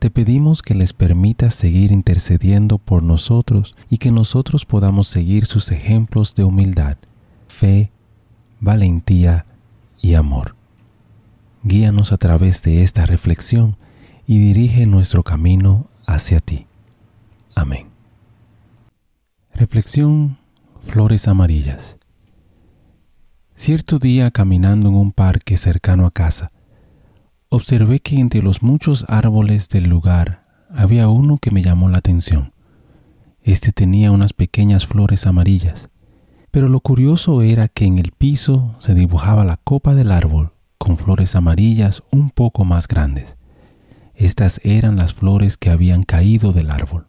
Te pedimos que les permitas seguir intercediendo por nosotros y que nosotros podamos seguir sus ejemplos de humildad, fe, valentía y amor. Guíanos a través de esta reflexión y dirige nuestro camino hacia ti. Amén. Reflexión Flores Amarillas. Cierto día caminando en un parque cercano a casa, observé que entre los muchos árboles del lugar había uno que me llamó la atención. Este tenía unas pequeñas flores amarillas, pero lo curioso era que en el piso se dibujaba la copa del árbol con flores amarillas un poco más grandes. Estas eran las flores que habían caído del árbol.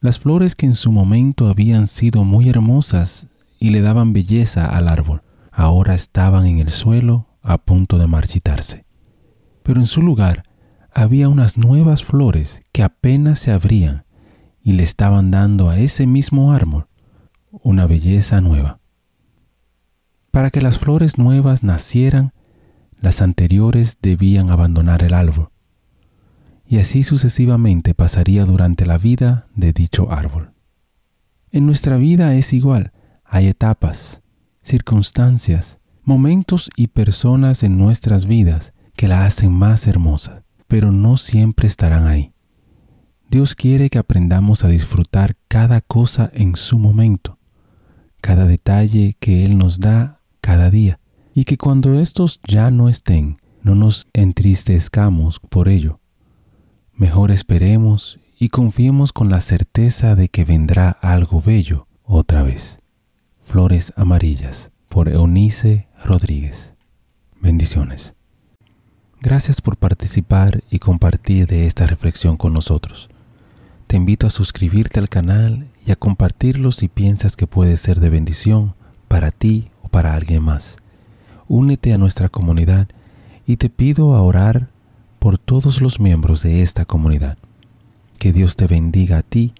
Las flores que en su momento habían sido muy hermosas y le daban belleza al árbol, ahora estaban en el suelo a punto de marchitarse. Pero en su lugar había unas nuevas flores que apenas se abrían y le estaban dando a ese mismo árbol una belleza nueva. Para que las flores nuevas nacieran, las anteriores debían abandonar el árbol. Y así sucesivamente pasaría durante la vida de dicho árbol. En nuestra vida es igual, hay etapas, circunstancias, momentos y personas en nuestras vidas que la hacen más hermosa, pero no siempre estarán ahí. Dios quiere que aprendamos a disfrutar cada cosa en su momento, cada detalle que Él nos da cada día, y que cuando estos ya no estén, no nos entristezcamos por ello. Mejor esperemos y confiemos con la certeza de que vendrá algo bello otra vez. Flores amarillas por Eunice Rodríguez. Bendiciones. Gracias por participar y compartir de esta reflexión con nosotros. Te invito a suscribirte al canal y a compartirlo si piensas que puede ser de bendición para ti o para alguien más. Únete a nuestra comunidad y te pido a orar por todos los miembros de esta comunidad. Que Dios te bendiga a ti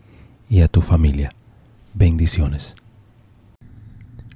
y a tu familia. Bendiciones.